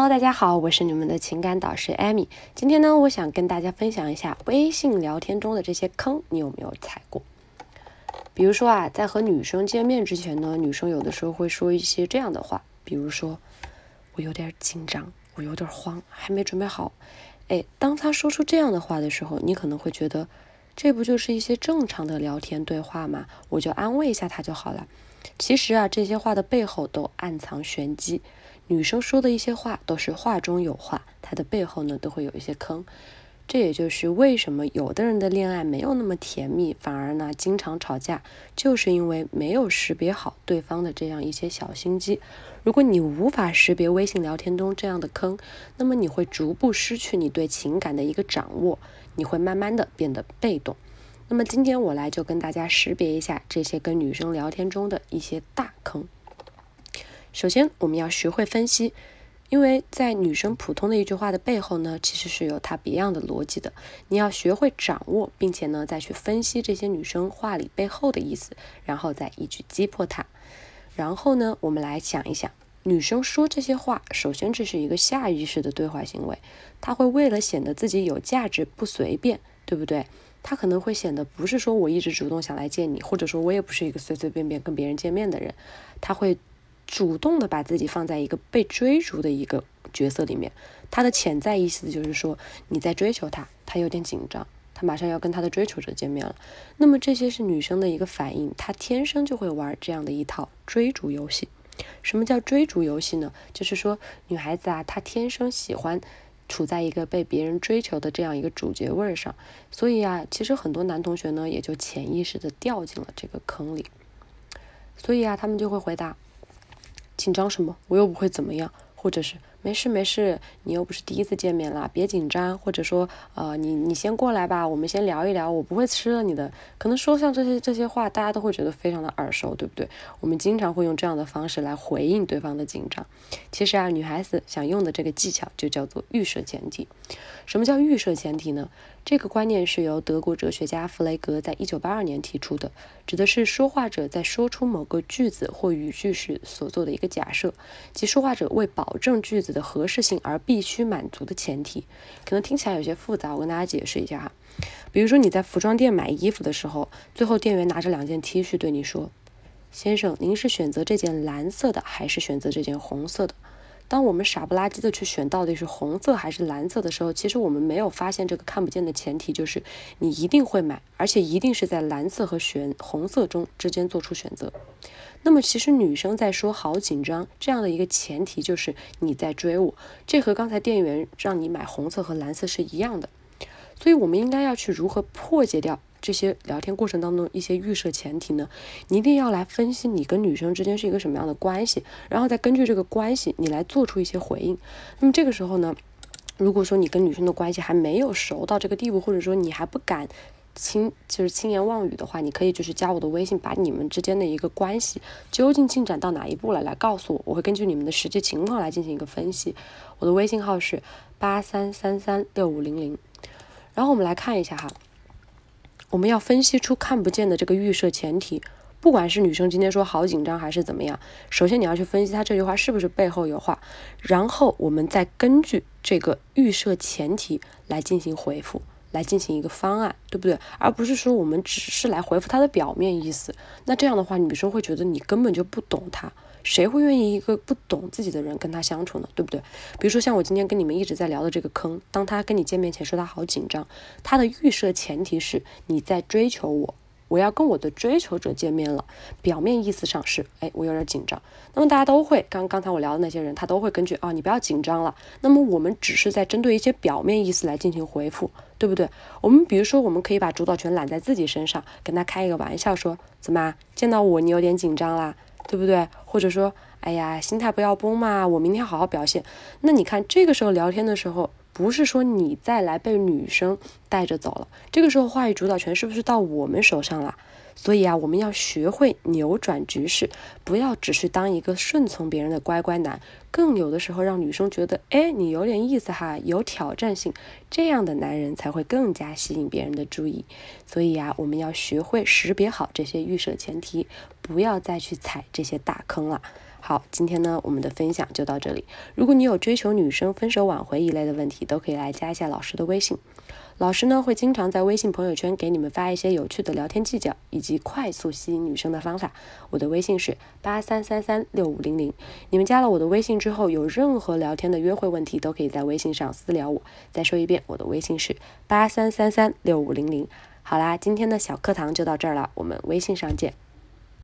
Hello，大家好，我是你们的情感导师 Amy。今天呢，我想跟大家分享一下微信聊天中的这些坑，你有没有踩过？比如说啊，在和女生见面之前呢，女生有的时候会说一些这样的话，比如说我有点紧张，我有点慌，还没准备好。哎，当她说出这样的话的时候，你可能会觉得，这不就是一些正常的聊天对话吗？我就安慰一下她就好了。其实啊，这些话的背后都暗藏玄机。女生说的一些话都是话中有话，它的背后呢都会有一些坑。这也就是为什么有的人的恋爱没有那么甜蜜，反而呢经常吵架，就是因为没有识别好对方的这样一些小心机。如果你无法识别微信聊天中这样的坑，那么你会逐步失去你对情感的一个掌握，你会慢慢的变得被动。那么今天我来就跟大家识别一下这些跟女生聊天中的一些大坑。首先，我们要学会分析，因为在女生普通的一句话的背后呢，其实是有她别样的逻辑的。你要学会掌握，并且呢，再去分析这些女生话里背后的意思，然后再一举击破她。然后呢，我们来想一想，女生说这些话，首先这是一个下意识的对话行为，她会为了显得自己有价值，不随便，对不对？她可能会显得不是说我一直主动想来见你，或者说我也不是一个随随便便跟别人见面的人，她会。主动的把自己放在一个被追逐的一个角色里面，他的潜在意思就是说你在追求他，他有点紧张，他马上要跟他的追求者见面了。那么这些是女生的一个反应，她天生就会玩这样的一套追逐游戏。什么叫追逐游戏呢？就是说女孩子啊，她天生喜欢处在一个被别人追求的这样一个主角位儿上，所以啊，其实很多男同学呢也就潜意识的掉进了这个坑里，所以啊，他们就会回答。紧张什么？我又不会怎么样，或者是没事没事，你又不是第一次见面啦，别紧张，或者说，呃，你你先过来吧，我们先聊一聊，我不会吃了你的。可能说像这些这些话，大家都会觉得非常的耳熟，对不对？我们经常会用这样的方式来回应对方的紧张。其实啊，女孩子想用的这个技巧就叫做预设前提。什么叫预设前提呢？这个观念是由德国哲学家弗雷格在一九八二年提出的，指的是说话者在说出某个句子或语句时所做的一个假设，即说话者为保证句子的合适性而必须满足的前提。可能听起来有些复杂，我跟大家解释一下哈。比如说你在服装店买衣服的时候，最后店员拿着两件 T 恤对你说：“先生，您是选择这件蓝色的，还是选择这件红色的？”当我们傻不拉几的去选到底是红色还是蓝色的时候，其实我们没有发现这个看不见的前提，就是你一定会买，而且一定是在蓝色和选红色中之间做出选择。那么，其实女生在说好紧张这样的一个前提，就是你在追我，这和刚才店员让你买红色和蓝色是一样的。所以，我们应该要去如何破解掉。这些聊天过程当中一些预设前提呢，你一定要来分析你跟女生之间是一个什么样的关系，然后再根据这个关系你来做出一些回应。那么这个时候呢，如果说你跟女生的关系还没有熟到这个地步，或者说你还不敢轻就是轻言妄语的话，你可以就是加我的微信，把你们之间的一个关系究竟进展到哪一步了来告诉我，我会根据你们的实际情况来进行一个分析。我的微信号是八三三三六五零零，然后我们来看一下哈。我们要分析出看不见的这个预设前提，不管是女生今天说好紧张还是怎么样，首先你要去分析她这句话是不是背后有话，然后我们再根据这个预设前提来进行回复，来进行一个方案，对不对？而不是说我们只是来回复他的表面意思，那这样的话女生会觉得你根本就不懂他。谁会愿意一个不懂自己的人跟他相处呢？对不对？比如说像我今天跟你们一直在聊的这个坑，当他跟你见面前说他好紧张，他的预设前提是你在追求我，我要跟我的追求者见面了。表面意思上是，哎，我有点紧张。那么大家都会，刚刚才我聊的那些人，他都会根据啊，你不要紧张了。那么我们只是在针对一些表面意思来进行回复，对不对？我们比如说，我们可以把主导权揽在自己身上，跟他开一个玩笑，说怎么见到我你有点紧张啦？对不对？或者说，哎呀，心态不要崩嘛，我明天好好表现。那你看，这个时候聊天的时候，不是说你再来被女生带着走了，这个时候话语主导权是不是到我们手上了？所以啊，我们要学会扭转局势，不要只是当一个顺从别人的乖乖男，更有的时候让女生觉得，哎，你有点意思哈，有挑战性，这样的男人才会更加吸引别人的注意。所以啊，我们要学会识别好这些预设前提，不要再去踩这些大坑了。好，今天呢，我们的分享就到这里。如果你有追求女生分手挽回一类的问题，都可以来加一下老师的微信。老师呢会经常在微信朋友圈给你们发一些有趣的聊天技巧以及快速吸引女生的方法。我的微信是八三三三六五零零。你们加了我的微信之后，有任何聊天的约会问题，都可以在微信上私聊我。再说一遍，我的微信是八三三三六五零零。好啦，今天的小课堂就到这儿了，我们微信上见。